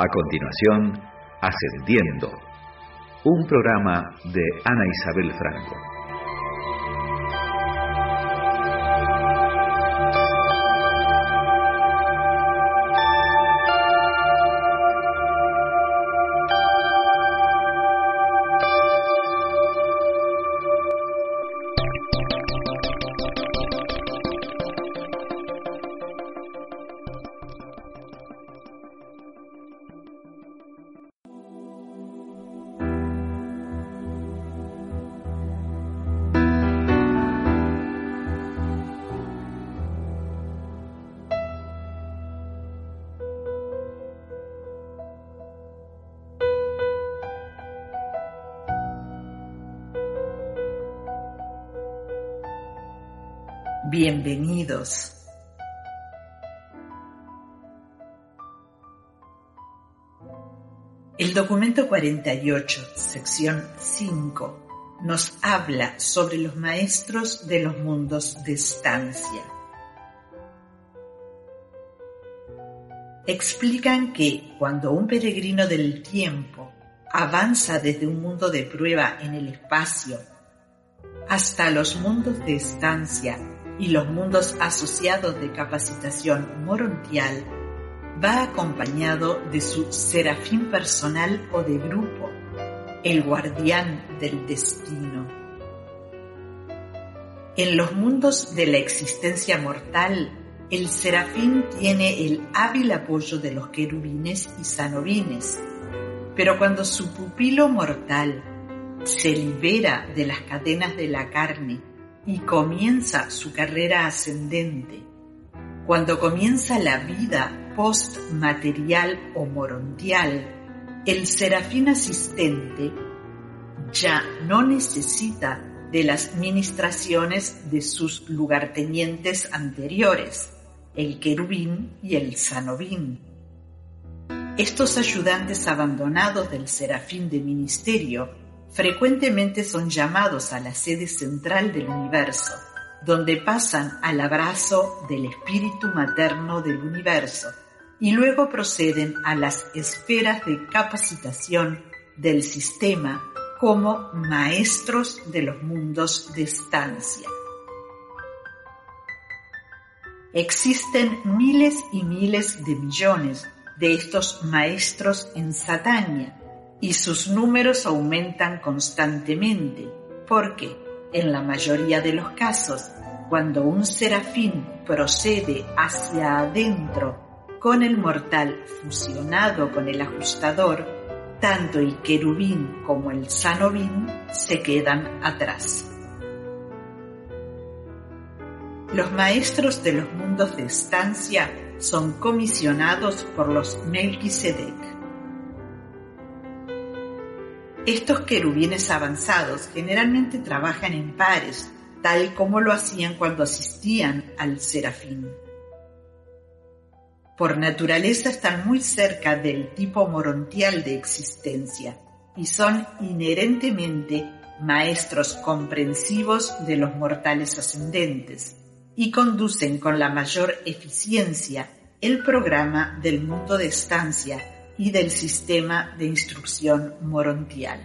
A continuación, Ascendiendo, un programa de Ana Isabel Franco. Bienvenidos. El documento 48, sección 5, nos habla sobre los maestros de los mundos de estancia. Explican que cuando un peregrino del tiempo avanza desde un mundo de prueba en el espacio hasta los mundos de estancia y los mundos asociados de capacitación morontial, va acompañado de su serafín personal o de grupo, el guardián del destino. En los mundos de la existencia mortal, el serafín tiene el hábil apoyo de los querubines y sanobines, pero cuando su pupilo mortal se libera de las cadenas de la carne y comienza su carrera ascendente, cuando comienza la vida post-material o morontial, el serafín asistente ya no necesita de las ministraciones de sus lugartenientes anteriores, el querubín y el sanobín. Estos ayudantes abandonados del serafín de ministerio frecuentemente son llamados a la sede central del universo, donde pasan al abrazo del espíritu materno del universo y luego proceden a las esferas de capacitación del sistema como maestros de los mundos de estancia. Existen miles y miles de millones de estos maestros en Satania y sus números aumentan constantemente porque, en la mayoría de los casos, cuando un serafín procede hacia adentro con el mortal fusionado con el ajustador, tanto el querubín como el sanobín se quedan atrás. Los maestros de los mundos de estancia son comisionados por los Melquisedec. Estos querubines avanzados generalmente trabajan en pares, tal como lo hacían cuando asistían al serafín. Por naturaleza están muy cerca del tipo morontial de existencia y son inherentemente maestros comprensivos de los mortales ascendentes y conducen con la mayor eficiencia el programa del mundo de estancia y del sistema de instrucción morontial.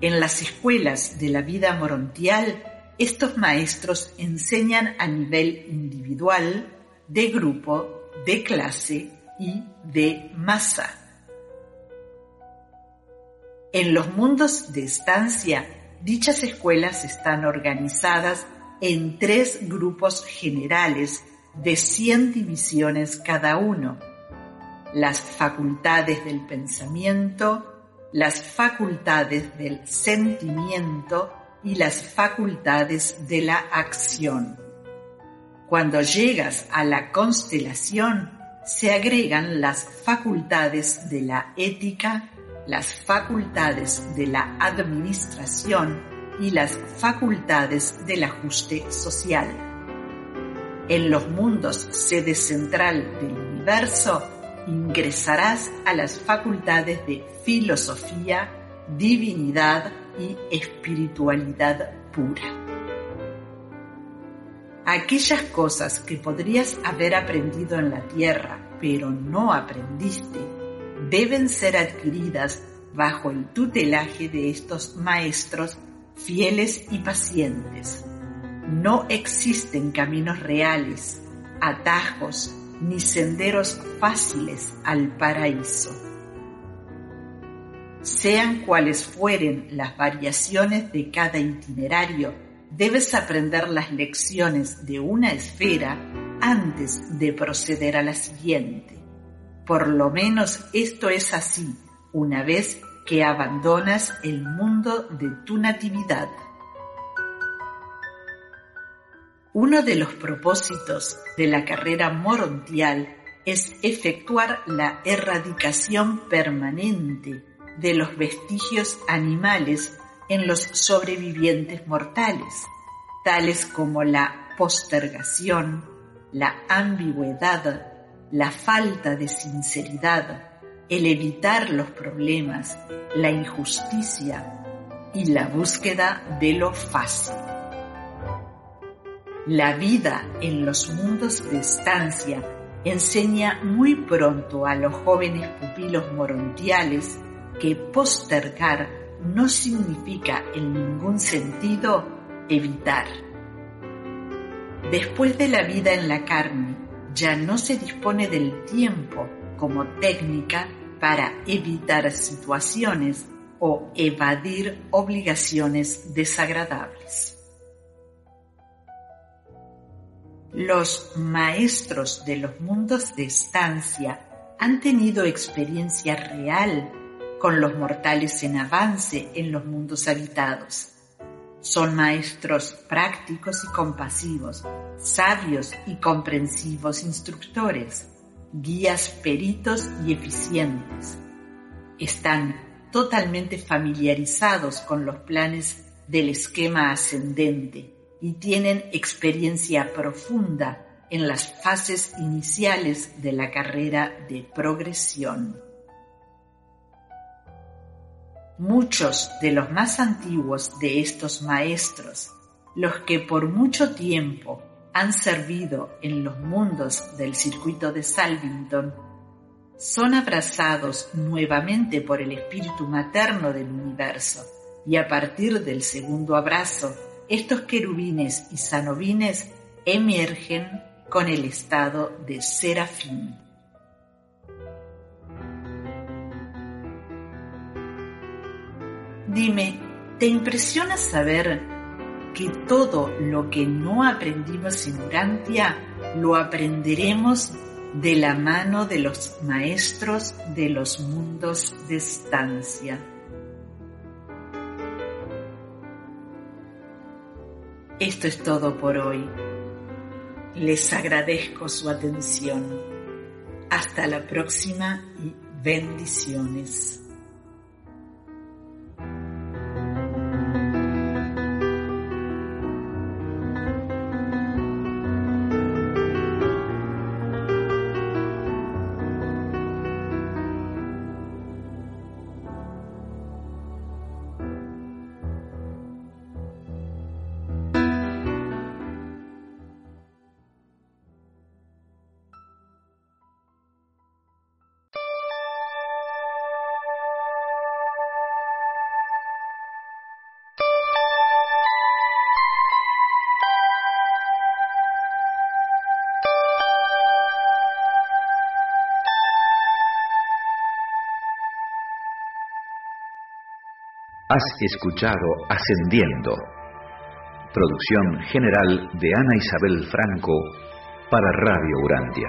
En las escuelas de la vida morontial, estos maestros enseñan a nivel individual, de grupo, de clase y de masa. En los mundos de estancia, dichas escuelas están organizadas en tres grupos generales de 100 divisiones cada uno. Las facultades del pensamiento, las facultades del sentimiento y las facultades de la acción. Cuando llegas a la constelación, se agregan las facultades de la ética, las facultades de la administración y las facultades del ajuste social. En los mundos sede central del universo, ingresarás a las facultades de filosofía, divinidad y espiritualidad pura. Aquellas cosas que podrías haber aprendido en la tierra, pero no aprendiste, deben ser adquiridas bajo el tutelaje de estos maestros fieles y pacientes. No existen caminos reales, atajos ni senderos fáciles al paraíso. Sean cuales fueren las variaciones de cada itinerario, debes aprender las lecciones de una esfera antes de proceder a la siguiente. Por lo menos esto es así una vez que abandonas el mundo de tu natividad. Uno de los propósitos de la carrera morontial es efectuar la erradicación permanente de los vestigios animales en los sobrevivientes mortales, tales como la postergación, la ambigüedad, la falta de sinceridad, el evitar los problemas, la injusticia y la búsqueda de lo fácil. La vida en los mundos de estancia enseña muy pronto a los jóvenes pupilos morontiales que postergar no significa en ningún sentido evitar. Después de la vida en la carne, ya no se dispone del tiempo como técnica para evitar situaciones o evadir obligaciones desagradables. Los maestros de los mundos de estancia han tenido experiencia real con los mortales en avance en los mundos habitados. Son maestros prácticos y compasivos, sabios y comprensivos instructores guías peritos y eficientes. Están totalmente familiarizados con los planes del esquema ascendente y tienen experiencia profunda en las fases iniciales de la carrera de progresión. Muchos de los más antiguos de estos maestros, los que por mucho tiempo han servido en los mundos del circuito de Salvington son abrazados nuevamente por el espíritu materno del universo y a partir del segundo abrazo, estos querubines y sanobines emergen con el estado de serafín. Dime, ¿te impresiona saber que todo lo que no aprendimos en Urantia lo aprenderemos de la mano de los maestros de los mundos de estancia. Esto es todo por hoy. Les agradezco su atención. Hasta la próxima y bendiciones. Has escuchado Ascendiendo, producción general de Ana Isabel Franco para Radio Urantia.